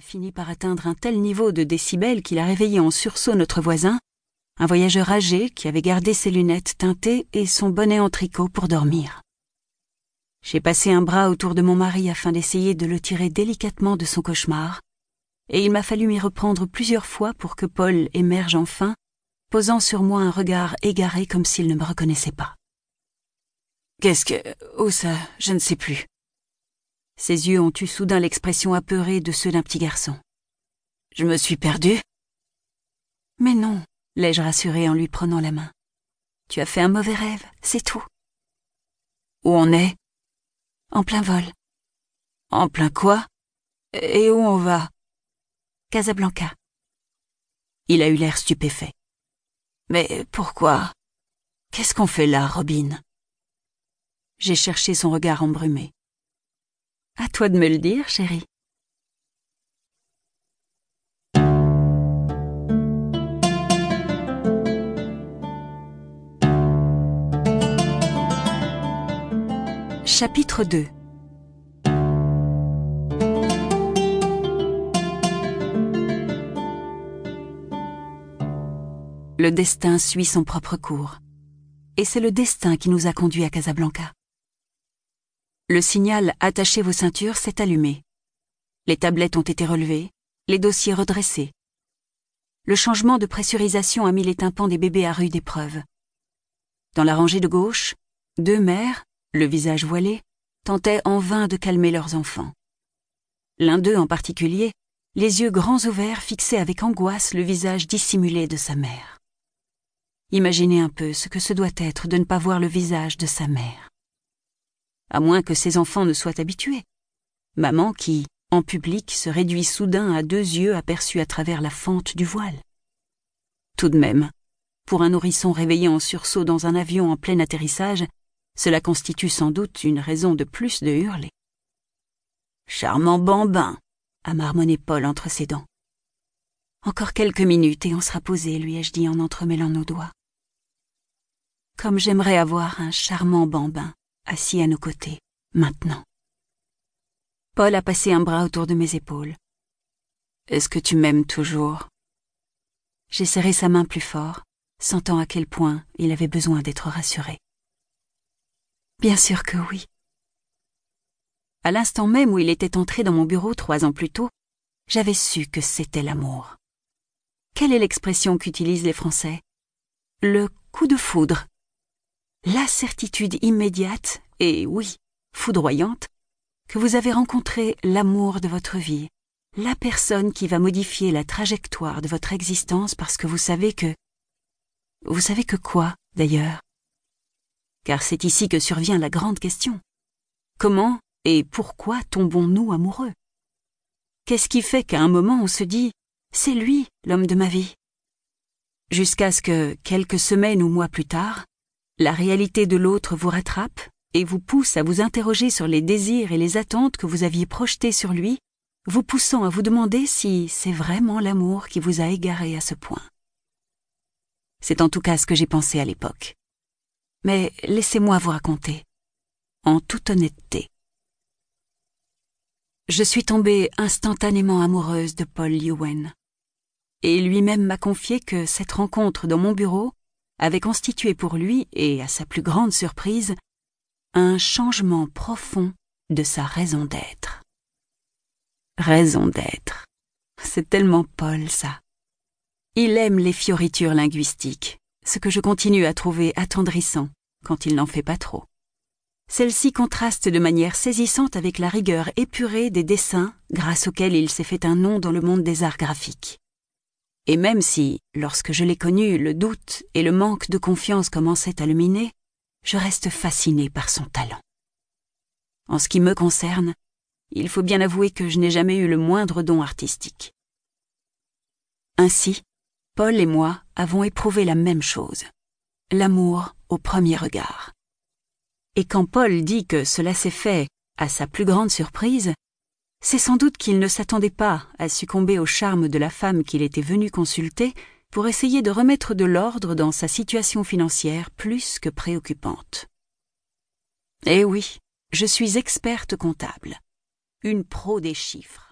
fini par atteindre un tel niveau de décibels qu'il a réveillé en sursaut notre voisin, un voyageur âgé qui avait gardé ses lunettes teintées et son bonnet en tricot pour dormir. J'ai passé un bras autour de mon mari afin d'essayer de le tirer délicatement de son cauchemar, et il m'a fallu m'y reprendre plusieurs fois pour que Paul émerge enfin, posant sur moi un regard égaré comme s'il ne me reconnaissait pas. Qu'est-ce que... Oh ça, je ne sais plus. Ses yeux ont eu soudain l'expression apeurée de ceux d'un petit garçon. Je me suis perdu Mais non, l'ai-je rassuré en lui prenant la main. Tu as fait un mauvais rêve, c'est tout. Où on est? En plein vol. En plein quoi? Et où on va? Casablanca. Il a eu l'air stupéfait. Mais pourquoi? Qu'est-ce qu'on fait là, Robin? J'ai cherché son regard embrumé. À toi de me le dire, chérie. Chapitre 2 Le destin suit son propre cours. Et c'est le destin qui nous a conduits à Casablanca. Le signal Attachez vos ceintures s'est allumé. Les tablettes ont été relevées, les dossiers redressés. Le changement de pressurisation a mis les tympans des bébés à rude épreuve. Dans la rangée de gauche, deux mères, le visage voilé, tentaient en vain de calmer leurs enfants. L'un d'eux en particulier, les yeux grands ouverts fixaient avec angoisse le visage dissimulé de sa mère. Imaginez un peu ce que ce doit être de ne pas voir le visage de sa mère. À moins que ses enfants ne soient habitués. Maman qui, en public, se réduit soudain à deux yeux aperçus à travers la fente du voile. Tout de même, pour un nourrisson réveillé en sursaut dans un avion en plein atterrissage, cela constitue sans doute une raison de plus de hurler. Charmant bambin, a marmonné Paul entre ses dents. Encore quelques minutes et on sera posé, lui ai-je dit en entremêlant nos doigts. Comme j'aimerais avoir un charmant bambin assis à nos côtés, maintenant. Paul a passé un bras autour de mes épaules. Est-ce que tu m'aimes toujours? J'ai serré sa main plus fort, sentant à quel point il avait besoin d'être rassuré. Bien sûr que oui. À l'instant même où il était entré dans mon bureau trois ans plus tôt, j'avais su que c'était l'amour. Quelle est l'expression qu'utilisent les Français? Le coup de foudre la certitude immédiate, et oui, foudroyante, que vous avez rencontré l'amour de votre vie, la personne qui va modifier la trajectoire de votre existence parce que vous savez que... Vous savez que quoi, d'ailleurs? Car c'est ici que survient la grande question. Comment et pourquoi tombons-nous amoureux? Qu'est-ce qui fait qu'à un moment on se dit ⁇ C'est lui, l'homme de ma vie ?⁇ Jusqu'à ce que, quelques semaines ou mois plus tard, la réalité de l'autre vous rattrape et vous pousse à vous interroger sur les désirs et les attentes que vous aviez projetés sur lui, vous poussant à vous demander si c'est vraiment l'amour qui vous a égaré à ce point. C'est en tout cas ce que j'ai pensé à l'époque. Mais laissez-moi vous raconter, en toute honnêteté. Je suis tombée instantanément amoureuse de Paul Ewen. Et lui-même m'a confié que cette rencontre dans mon bureau avait constitué pour lui, et à sa plus grande surprise, un changement profond de sa raison d'être. Raison d'être. C'est tellement Paul, ça. Il aime les fioritures linguistiques, ce que je continue à trouver attendrissant quand il n'en fait pas trop. Celle-ci contraste de manière saisissante avec la rigueur épurée des dessins grâce auxquels il s'est fait un nom dans le monde des arts graphiques. Et même si, lorsque je l'ai connu, le doute et le manque de confiance commençaient à le miner, je reste fasciné par son talent. En ce qui me concerne, il faut bien avouer que je n'ai jamais eu le moindre don artistique. Ainsi, Paul et moi avons éprouvé la même chose, l'amour au premier regard. Et quand Paul dit que cela s'est fait, à sa plus grande surprise, c'est sans doute qu'il ne s'attendait pas à succomber au charme de la femme qu'il était venu consulter pour essayer de remettre de l'ordre dans sa situation financière plus que préoccupante. Eh oui, je suis experte comptable, une pro des chiffres.